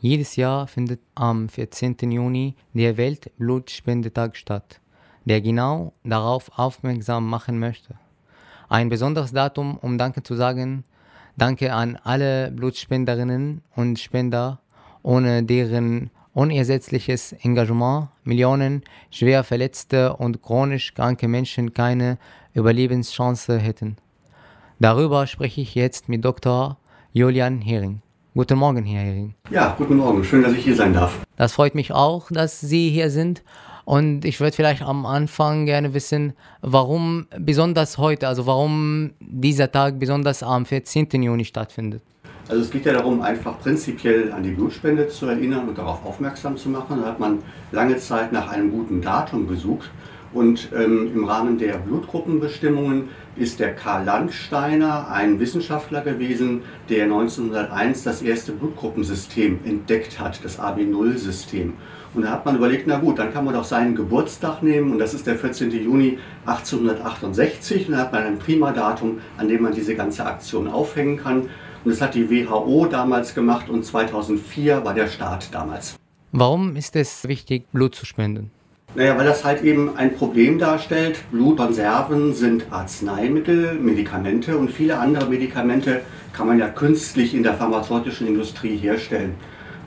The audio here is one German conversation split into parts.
Jedes Jahr findet am 14. Juni der Weltblutspendetag statt, der genau darauf aufmerksam machen möchte. Ein besonderes Datum, um Danke zu sagen. Danke an alle Blutspenderinnen und Spender, ohne deren unersetzliches Engagement Millionen schwer verletzte und chronisch kranke Menschen keine Überlebenschance hätten. Darüber spreche ich jetzt mit Dr. Julian Hering. Guten Morgen, Herr Hering. Ja, guten Morgen. Schön, dass ich hier sein darf. Das freut mich auch, dass Sie hier sind. Und ich würde vielleicht am Anfang gerne wissen, warum besonders heute, also warum dieser Tag besonders am 14. Juni stattfindet. Also es geht ja darum, einfach prinzipiell an die Blutspende zu erinnern und darauf aufmerksam zu machen. Da hat man lange Zeit nach einem guten Datum gesucht. Und ähm, im Rahmen der Blutgruppenbestimmungen ist der Karl Landsteiner ein Wissenschaftler gewesen, der 1901 das erste Blutgruppensystem entdeckt hat, das AB0-System. Und da hat man überlegt, na gut, dann kann man doch seinen Geburtstag nehmen und das ist der 14. Juni 1868 und da hat man ein prima Datum, an dem man diese ganze Aktion aufhängen kann. Und das hat die WHO damals gemacht und 2004 war der Start damals. Warum ist es wichtig, Blut zu spenden? Naja, weil das halt eben ein Problem darstellt. Blutkonserven sind Arzneimittel, Medikamente und viele andere Medikamente kann man ja künstlich in der pharmazeutischen Industrie herstellen.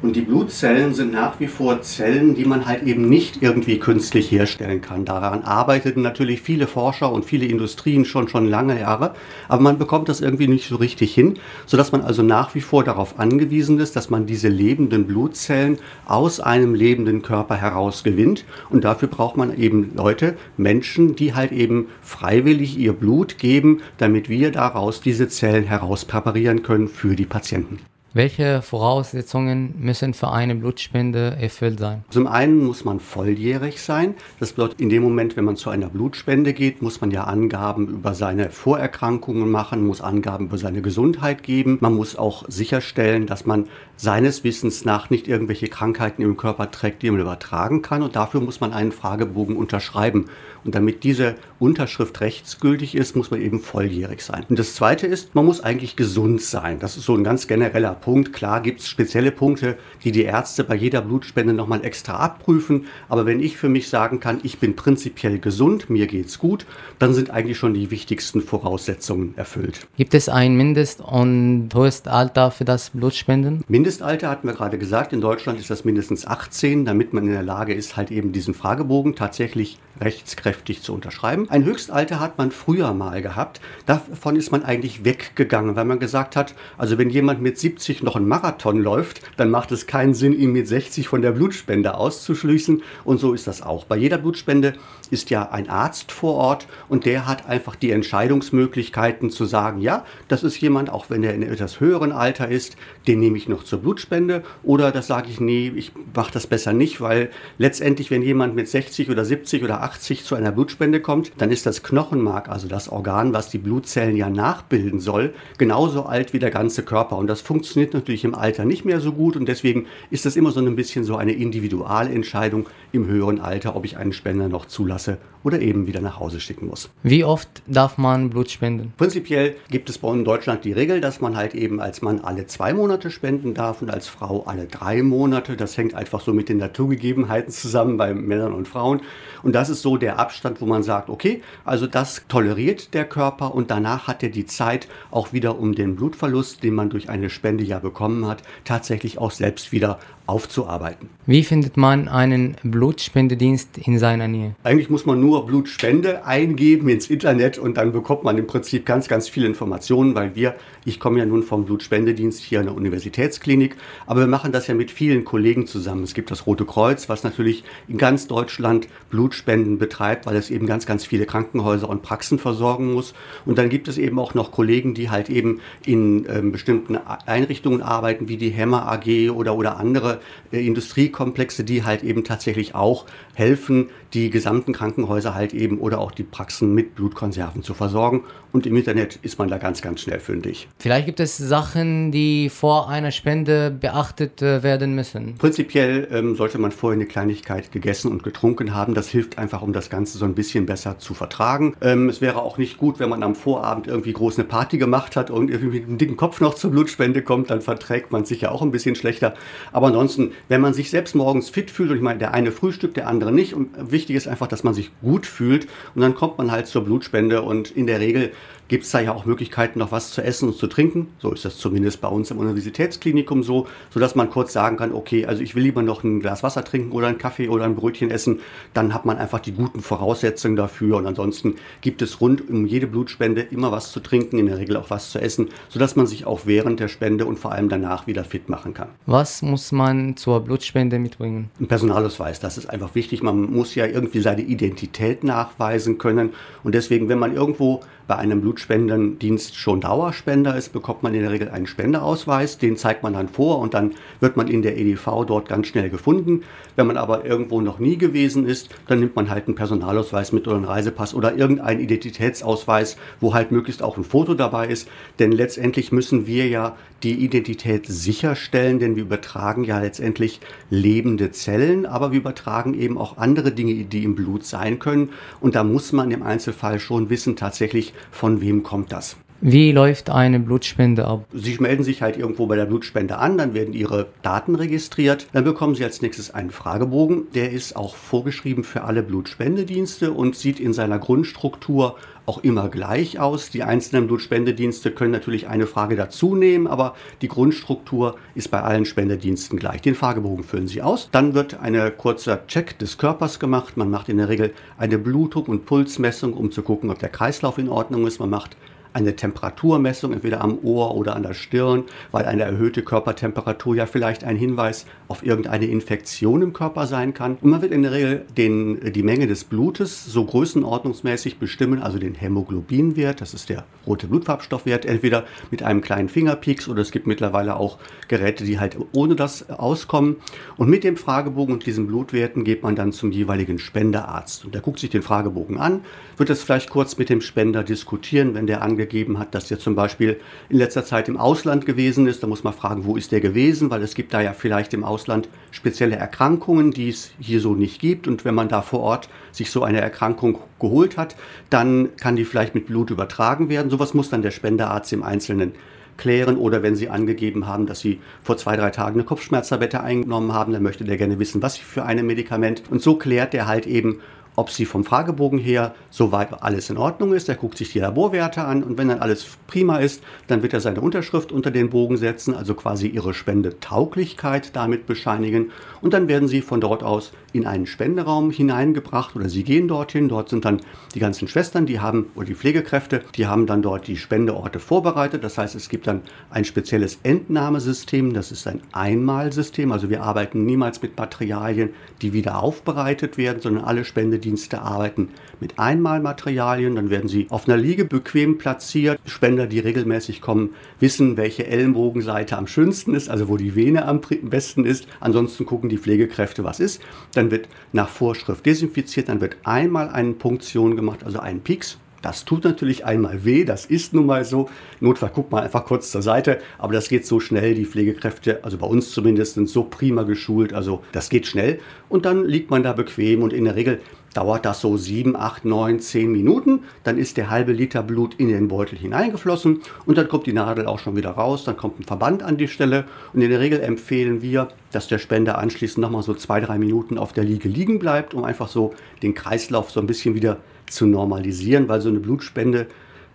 Und die Blutzellen sind nach wie vor Zellen, die man halt eben nicht irgendwie künstlich herstellen kann. Daran arbeiteten natürlich viele Forscher und viele Industrien schon schon lange Jahre, aber man bekommt das irgendwie nicht so richtig hin, sodass man also nach wie vor darauf angewiesen ist, dass man diese lebenden Blutzellen aus einem lebenden Körper heraus gewinnt. Und dafür braucht man eben Leute, Menschen, die halt eben freiwillig ihr Blut geben, damit wir daraus diese Zellen herauspräparieren können für die Patienten. Welche Voraussetzungen müssen für eine Blutspende erfüllt sein? Zum einen muss man volljährig sein. Das bedeutet, in dem Moment, wenn man zu einer Blutspende geht, muss man ja Angaben über seine Vorerkrankungen machen, muss Angaben über seine Gesundheit geben. Man muss auch sicherstellen, dass man seines Wissens nach nicht irgendwelche Krankheiten im Körper trägt, die man übertragen kann. Und dafür muss man einen Fragebogen unterschreiben. Und damit diese Unterschrift rechtsgültig ist, muss man eben volljährig sein. Und das Zweite ist, man muss eigentlich gesund sein. Das ist so ein ganz genereller Punkt. Klar gibt es spezielle Punkte, die die Ärzte bei jeder Blutspende nochmal extra abprüfen. Aber wenn ich für mich sagen kann, ich bin prinzipiell gesund, mir geht's gut, dann sind eigentlich schon die wichtigsten Voraussetzungen erfüllt. Gibt es ein Mindest- und Höchstalter für das Blutspenden? Mindestalter hatten wir gerade gesagt. In Deutschland ist das mindestens 18, damit man in der Lage ist, halt eben diesen Fragebogen tatsächlich rechtskräftig zu unterschreiben. Ein Höchstalter hat man früher mal gehabt. Davon ist man eigentlich weggegangen, weil man gesagt hat, also wenn jemand mit 70 noch einen Marathon läuft, dann macht es keinen Sinn, ihn mit 60 von der Blutspende auszuschließen. Und so ist das auch. Bei jeder Blutspende ist ja ein Arzt vor Ort und der hat einfach die Entscheidungsmöglichkeiten zu sagen, ja, das ist jemand, auch wenn er in etwas höheren Alter ist, den nehme ich noch zur Blutspende. Oder das sage ich, nee, ich mache das besser nicht, weil letztendlich, wenn jemand mit 60 oder 70 oder 80 zu einer Blutspende kommt, dann ist das Knochenmark, also das Organ, was die Blutzellen ja nachbilden soll, genauso alt wie der ganze Körper. Und das funktioniert natürlich im Alter nicht mehr so gut und deswegen ist das immer so ein bisschen so eine Individualentscheidung im höheren Alter, ob ich einen Spender noch zulasse oder eben wieder nach Hause schicken muss. Wie oft darf man Blut spenden? Prinzipiell gibt es bei uns in Deutschland die Regel, dass man halt eben als Mann alle zwei Monate spenden darf und als Frau alle drei Monate. Das hängt einfach so mit den Naturgegebenheiten zusammen bei Männern und Frauen. Und das ist so der Abstand, wo man sagt, okay, also das toleriert der Körper und danach hat er die Zeit, auch wieder um den Blutverlust, den man durch eine Spende ja bekommen hat, tatsächlich auch selbst wieder aufzuarbeiten. Wie findet man einen Blutspendedienst in seiner Nähe? Eigentlich muss man nur Blutspende eingeben ins Internet und dann bekommt man im Prinzip ganz, ganz viele Informationen, weil wir, ich komme ja nun vom Blutspendedienst hier an der Universitätsklinik, aber wir machen das ja mit vielen Kollegen zusammen. Es gibt das Rote Kreuz, was natürlich in ganz Deutschland Blutspenden betreibt, weil es eben ganz, ganz viele Krankenhäuser und Praxen versorgen muss. Und dann gibt es eben auch noch Kollegen, die halt eben in ähm, bestimmten Einrichtungen arbeiten, wie die Hemmer AG oder, oder andere äh, Industriekomplexe, die halt eben tatsächlich auch helfen, die gesamten Krankenhäuser halt eben oder auch die Praxen mit Blutkonserven zu versorgen. Und im Internet ist man da ganz, ganz schnell fündig. Vielleicht gibt es Sachen, die vor einer Spende beachtet äh, werden müssen. Prinzipiell ähm, sollte man vorher eine Kleinigkeit gegessen und getrunken haben. Das hilft einfach einfach um das Ganze so ein bisschen besser zu vertragen. Ähm, es wäre auch nicht gut, wenn man am Vorabend irgendwie groß eine Party gemacht hat und irgendwie mit einem dicken Kopf noch zur Blutspende kommt, dann verträgt man sich ja auch ein bisschen schlechter. Aber ansonsten, wenn man sich selbst morgens fit fühlt, und ich meine, der eine frühstückt, der andere nicht, und wichtig ist einfach, dass man sich gut fühlt und dann kommt man halt zur Blutspende und in der Regel gibt es da ja auch Möglichkeiten, noch was zu essen und zu trinken. So ist das zumindest bei uns im Universitätsklinikum so, sodass man kurz sagen kann, okay, also ich will lieber noch ein Glas Wasser trinken oder einen Kaffee oder ein Brötchen essen. Dann hat man einfach die guten Voraussetzungen dafür. Und ansonsten gibt es rund um jede Blutspende immer was zu trinken, in der Regel auch was zu essen, sodass man sich auch während der Spende und vor allem danach wieder fit machen kann. Was muss man zur Blutspende mitbringen? Ein Personalausweis, das ist einfach wichtig. Man muss ja irgendwie seine Identität nachweisen können. Und deswegen, wenn man irgendwo bei einem Blutspendendienst schon Dauerspender ist, bekommt man in der Regel einen Spendeausweis. Den zeigt man dann vor und dann wird man in der EDV dort ganz schnell gefunden. Wenn man aber irgendwo noch nie gewesen ist, dann nimmt man halt einen Personalausweis mit oder einen Reisepass oder irgendeinen Identitätsausweis, wo halt möglichst auch ein Foto dabei ist. Denn letztendlich müssen wir ja die Identität sicherstellen, denn wir übertragen ja letztendlich lebende Zellen, aber wir übertragen eben auch andere Dinge, die im Blut sein können. Und da muss man im Einzelfall schon wissen tatsächlich, von wem kommt das. Wie läuft eine Blutspende ab? Sie melden sich halt irgendwo bei der Blutspende an, dann werden Ihre Daten registriert. Dann bekommen Sie als nächstes einen Fragebogen. Der ist auch vorgeschrieben für alle Blutspendedienste und sieht in seiner Grundstruktur auch immer gleich aus. Die einzelnen Blutspendedienste können natürlich eine Frage dazu nehmen, aber die Grundstruktur ist bei allen Spendediensten gleich. Den Fragebogen füllen Sie aus. Dann wird ein kurzer Check des Körpers gemacht. Man macht in der Regel eine Blutung und Pulsmessung, um zu gucken, ob der Kreislauf in Ordnung ist. Man macht eine Temperaturmessung, entweder am Ohr oder an der Stirn, weil eine erhöhte Körpertemperatur ja vielleicht ein Hinweis auf irgendeine Infektion im Körper sein kann. Und man wird in der Regel den, die Menge des Blutes so größenordnungsmäßig bestimmen, also den Hämoglobinwert, das ist der rote Blutfarbstoffwert, entweder mit einem kleinen Fingerpieks oder es gibt mittlerweile auch Geräte, die halt ohne das auskommen. Und mit dem Fragebogen und diesen Blutwerten geht man dann zum jeweiligen Spenderarzt. Und der guckt sich den Fragebogen an, wird es vielleicht kurz mit dem Spender diskutieren, wenn der angegeben hat, dass der zum Beispiel in letzter Zeit im Ausland gewesen ist. Da muss man fragen, wo ist der gewesen, weil es gibt da ja vielleicht im Ausland spezielle Erkrankungen, die es hier so nicht gibt. Und wenn man da vor Ort sich so eine Erkrankung geholt hat, dann kann die vielleicht mit Blut übertragen werden. Sowas muss dann der Spenderarzt im Einzelnen klären oder wenn Sie angegeben haben, dass Sie vor zwei, drei Tagen eine Kopfschmerztablette eingenommen haben, dann möchte der gerne wissen, was für ein Medikament. Und so klärt er halt eben, ob sie vom Fragebogen her soweit alles in Ordnung ist. Er guckt sich die Laborwerte an und wenn dann alles prima ist, dann wird er seine Unterschrift unter den Bogen setzen, also quasi ihre Spendetauglichkeit damit bescheinigen. Und dann werden sie von dort aus in einen Spenderaum hineingebracht oder sie gehen dorthin. Dort sind dann die ganzen Schwestern, die haben, oder die Pflegekräfte, die haben dann dort die Spendeorte vorbereitet. Das heißt, es gibt dann ein spezielles Entnahmesystem, das ist ein Einmalsystem. Also wir arbeiten niemals mit Materialien, die wieder aufbereitet werden, sondern alle Spende, Dienste arbeiten mit Einmalmaterialien, dann werden sie auf einer Liege bequem platziert. Spender, die regelmäßig kommen, wissen, welche Ellenbogenseite am schönsten ist, also wo die Vene am besten ist. Ansonsten gucken die Pflegekräfte, was ist. Dann wird nach Vorschrift desinfiziert, dann wird einmal eine Punktion gemacht, also ein Pieks das tut natürlich einmal weh, das ist nun mal so. Notfall guckt man einfach kurz zur Seite, aber das geht so schnell. Die Pflegekräfte, also bei uns zumindest, sind so prima geschult, also das geht schnell. Und dann liegt man da bequem und in der Regel dauert das so 7, 8, 9, 10 Minuten. Dann ist der halbe Liter Blut in den Beutel hineingeflossen und dann kommt die Nadel auch schon wieder raus. Dann kommt ein Verband an die Stelle und in der Regel empfehlen wir, dass der Spender anschließend nochmal so 2, 3 Minuten auf der Liege liegen bleibt, um einfach so den Kreislauf so ein bisschen wieder zu normalisieren, weil so eine Blutspende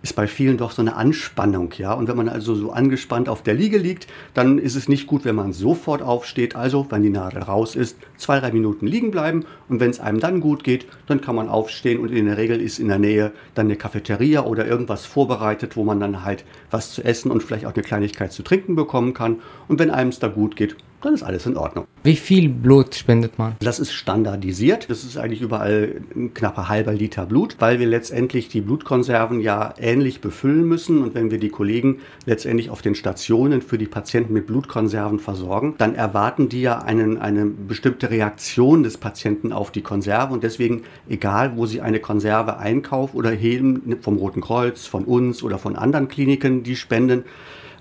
ist bei vielen doch so eine Anspannung, ja. Und wenn man also so angespannt auf der Liege liegt, dann ist es nicht gut, wenn man sofort aufsteht. Also, wenn die Nadel raus ist, zwei, drei Minuten liegen bleiben. Und wenn es einem dann gut geht, dann kann man aufstehen. Und in der Regel ist in der Nähe dann eine Cafeteria oder irgendwas vorbereitet, wo man dann halt was zu essen und vielleicht auch eine Kleinigkeit zu trinken bekommen kann. Und wenn einem es da gut geht, dann ist alles in Ordnung. Wie viel Blut spendet man? Das ist standardisiert. Das ist eigentlich überall ein knapper halber Liter Blut, weil wir letztendlich die Blutkonserven ja ähnlich befüllen müssen. Und wenn wir die Kollegen letztendlich auf den Stationen für die Patienten mit Blutkonserven versorgen, dann erwarten die ja einen, eine bestimmte Reaktion des Patienten auf die Konserve. Und deswegen, egal wo sie eine Konserve einkaufen oder heben, vom Roten Kreuz, von uns oder von anderen Kliniken, die spenden,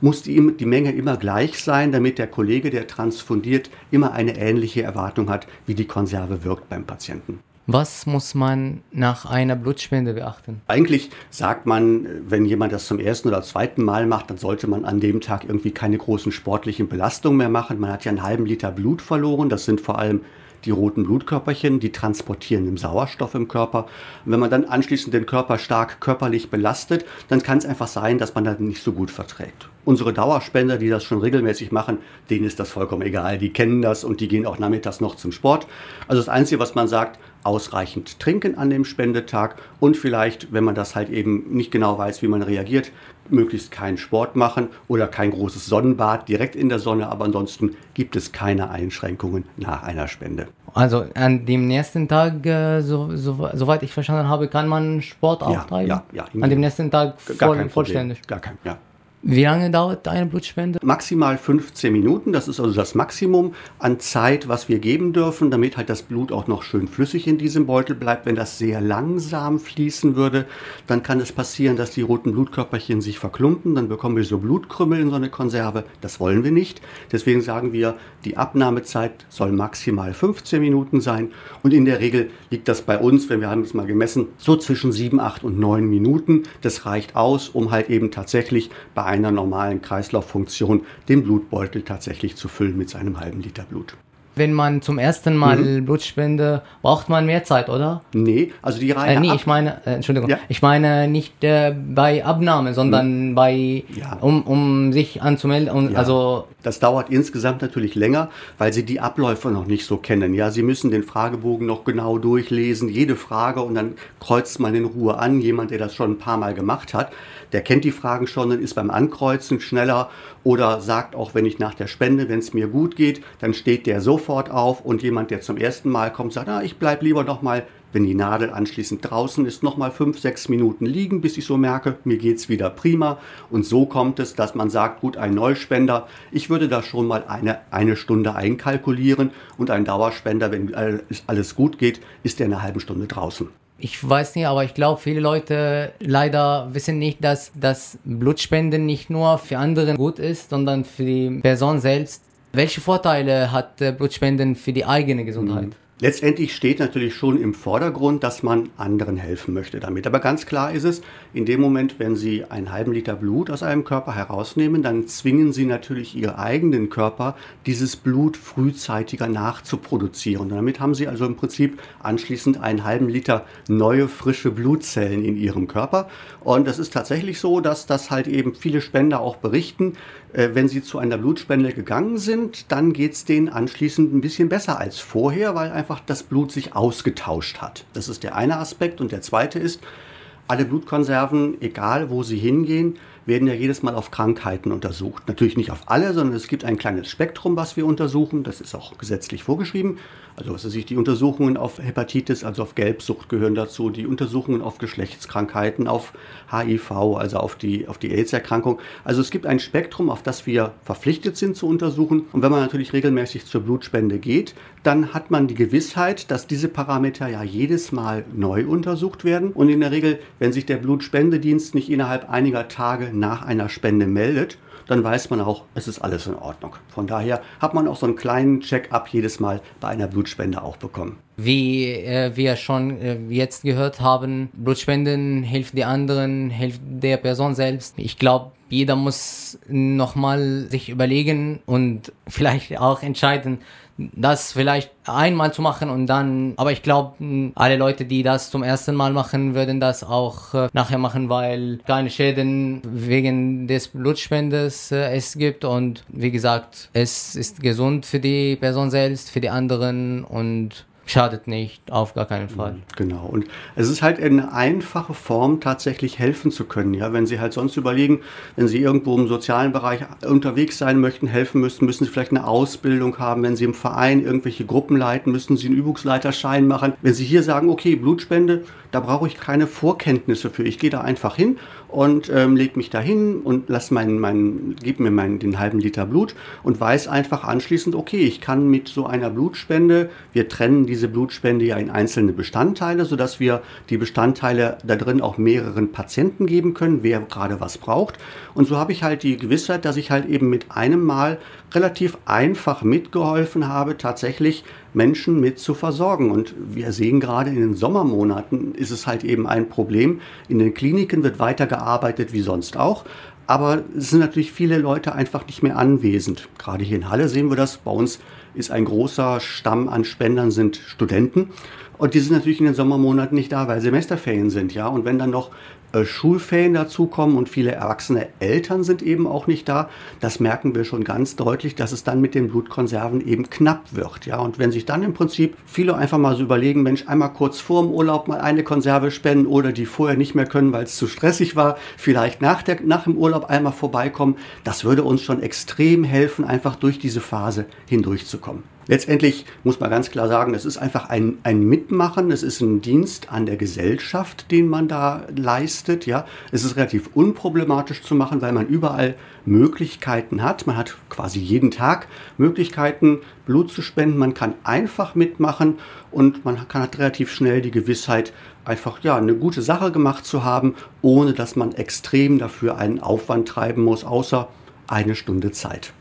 muss die, die Menge immer gleich sein, damit der Kollege, der transfundiert, immer eine ähnliche Erwartung hat, wie die Konserve wirkt beim Patienten. Was muss man nach einer Blutspende beachten? Eigentlich sagt man, wenn jemand das zum ersten oder zweiten Mal macht, dann sollte man an dem Tag irgendwie keine großen sportlichen Belastungen mehr machen. Man hat ja einen halben Liter Blut verloren. Das sind vor allem die roten Blutkörperchen, die transportieren den Sauerstoff im Körper. Und wenn man dann anschließend den Körper stark körperlich belastet, dann kann es einfach sein, dass man das nicht so gut verträgt. Unsere Dauerspender, die das schon regelmäßig machen, denen ist das vollkommen egal. Die kennen das und die gehen auch nachmittags noch zum Sport. Also das Einzige, was man sagt, ausreichend trinken an dem Spendetag und vielleicht, wenn man das halt eben nicht genau weiß, wie man reagiert, möglichst keinen Sport machen oder kein großes Sonnenbad direkt in der Sonne, aber ansonsten gibt es keine Einschränkungen nach einer Spende. Also an dem nächsten Tag, äh, so, so, soweit ich verstanden habe, kann man Sport auch ja, treiben? Ja, ja. An dem nächsten Tag voll, gar vollständig? Gar kein, ja. Wie lange dauert eine Blutspende? Maximal 15 Minuten, das ist also das Maximum an Zeit, was wir geben dürfen, damit halt das Blut auch noch schön flüssig in diesem Beutel bleibt. Wenn das sehr langsam fließen würde, dann kann es passieren, dass die roten Blutkörperchen sich verklumpen, dann bekommen wir so Blutkrümmel in so eine Konserve. Das wollen wir nicht. Deswegen sagen wir, die Abnahmezeit soll maximal 15 Minuten sein und in der Regel liegt das bei uns, wenn wir haben es mal gemessen, so zwischen 7, 8 und 9 Minuten. Das reicht aus, um halt eben tatsächlich bei einer normalen Kreislauffunktion den Blutbeutel tatsächlich zu füllen mit seinem halben Liter Blut. Wenn man zum ersten Mal Mhm. Blut spende, braucht man mehr Zeit, oder? Nee, also die Reihe Äh, nee, ab- ich meine, äh, Entschuldigung, Ja. ich meine nicht äh, bei Abnahme, sondern bei, Ja. um, um sich anzumelden. Und, Ja. Also, Das dauert insgesamt natürlich länger, weil Sie die Abläufe noch nicht so kennen. Ja, Sie müssen den Fragebogen noch genau durchlesen, jede Frage und dann kreuzt man in Ruhe an. Jemand, der das schon ein paar Mal gemacht hat, der kennt die Fragen schon und ist beim Ankreuzen schneller oder sagt auch, wenn ich nach der Spende, wenn es mir gut geht, dann steht der sofort auf und jemand, der zum ersten Mal kommt, sagt, ah, ich bleib lieber noch mal wenn die Nadel anschließend draußen ist, nochmal fünf, sechs Minuten liegen, bis ich so merke, mir geht's wieder prima. Und so kommt es, dass man sagt, gut, ein Neuspender, ich würde da schon mal eine, eine Stunde einkalkulieren und ein Dauerspender, wenn all- alles gut geht, ist der eine halbe Stunde draußen. ich weiß nicht, aber ich glaube, viele Leute leider wissen nicht, dass das Blutspenden nicht nur für andere gut ist, sondern für die Person selbst. Welche Vorteile hat äh, Blutspenden für die eigene Gesundheit? Letztendlich steht natürlich schon im Vordergrund, dass man anderen helfen möchte damit. Aber ganz klar ist es, in dem Moment, wenn Sie einen halben Liter Blut aus einem Körper herausnehmen, dann zwingen Sie natürlich Ihren eigenen Körper, dieses Blut frühzeitiger nachzuproduzieren. Und damit haben Sie also im Prinzip anschließend einen halben Liter neue, frische Blutzellen in Ihrem Körper. Und es ist tatsächlich so, dass das halt eben viele Spender auch berichten. Äh, Wenn sie zu einer Blutspende gegangen sind, dann geht es denen anschließend ein bisschen besser als vorher, weil einfach das Blut sich ausgetauscht hat. Das ist der eine Aspekt. Und der zweite ist, alle Blutkonserven, egal wo sie hingehen, werden ja jedes Mal auf Krankheiten untersucht. Natürlich nicht auf alle, sondern es gibt ein kleines Spektrum, was wir untersuchen. Das ist auch gesetzlich vorgeschrieben. Also was weiß ich, die Untersuchungen auf Hepatitis, also auf Gelbsucht gehören dazu, die Untersuchungen auf Geschlechtskrankheiten, auf HIV, also auf die, auf die AIDS-Erkrankung. Also es gibt ein Spektrum, auf das wir verpflichtet sind zu untersuchen. Und wenn man natürlich regelmäßig zur Blutspende geht, dann hat man die Gewissheit, dass diese Parameter ja jedes Mal neu untersucht werden. Und in der Regel, wenn sich der Blutspendedienst nicht innerhalb einiger Tage nach einer Spende meldet, dann weiß man auch, es ist alles in Ordnung. Von daher hat man auch so einen kleinen Check-up jedes Mal bei einer Blutspende auch bekommen. Wie äh, wir schon äh, jetzt gehört haben, Blutspenden hilft die anderen, hilft der Person selbst. Ich glaube, jeder muss nochmal sich überlegen und vielleicht auch entscheiden, das vielleicht einmal zu machen und dann, aber ich glaube, alle Leute, die das zum ersten Mal machen, würden das auch äh, nachher machen, weil keine Schäden wegen des Blutspendes äh, es gibt und wie gesagt, es ist gesund für die Person selbst, für die anderen und schadet nicht, auf gar keinen Fall. Genau. Und es ist halt eine einfache Form, tatsächlich helfen zu können. Ja, wenn Sie halt sonst überlegen, wenn Sie irgendwo im sozialen Bereich unterwegs sein möchten, helfen müssen, müssen Sie vielleicht eine Ausbildung haben. Wenn Sie im Verein irgendwelche Gruppen leiten, müssen Sie einen Übungsleiterschein machen. Wenn Sie hier sagen, okay, Blutspende, da brauche ich keine Vorkenntnisse für. Ich gehe da einfach hin und ähm, lege mich da hin und lass meinen, meinen, gib mir meinen, den halben Liter Blut und weiß einfach anschließend, okay, ich kann mit so einer Blutspende, wir trennen diese Blutspende ja in einzelne Bestandteile, sodass wir die Bestandteile da drin auch mehreren Patienten geben können, wer gerade was braucht. Und so habe ich halt die Gewissheit, dass ich halt eben mit einem Mal relativ einfach mitgeholfen habe, tatsächlich Menschen mit zu versorgen. Und wir sehen gerade in den Sommermonaten ist es halt eben ein Problem. In den Kliniken wird weitergearbeitet wie sonst auch. Aber es sind natürlich viele Leute einfach nicht mehr anwesend. Gerade hier in Halle sehen wir das. Bei uns ist ein großer Stamm an Spendern sind Studenten. Und die sind natürlich in den Sommermonaten nicht da, weil Semesterferien sind, ja. Und wenn dann noch äh, Schulferien dazukommen und viele erwachsene Eltern sind eben auch nicht da, das merken wir schon ganz deutlich, dass es dann mit den Blutkonserven eben knapp wird. Ja? Und wenn sich dann im Prinzip viele einfach mal so überlegen, Mensch, einmal kurz vor dem Urlaub mal eine Konserve spenden oder die vorher nicht mehr können, weil es zu stressig war, vielleicht nach, der, nach dem Urlaub einmal vorbeikommen, das würde uns schon extrem helfen, einfach durch diese Phase hindurchzukommen. Letztendlich muss man ganz klar sagen, es ist einfach ein, ein Mitmachen, es ist ein Dienst an der Gesellschaft, den man da leistet. Ja. Es ist relativ unproblematisch zu machen, weil man überall Möglichkeiten hat. Man hat quasi jeden Tag Möglichkeiten, Blut zu spenden. Man kann einfach mitmachen und man kann hat relativ schnell die Gewissheit, einfach ja, eine gute Sache gemacht zu haben, ohne dass man extrem dafür einen Aufwand treiben muss, außer eine Stunde Zeit.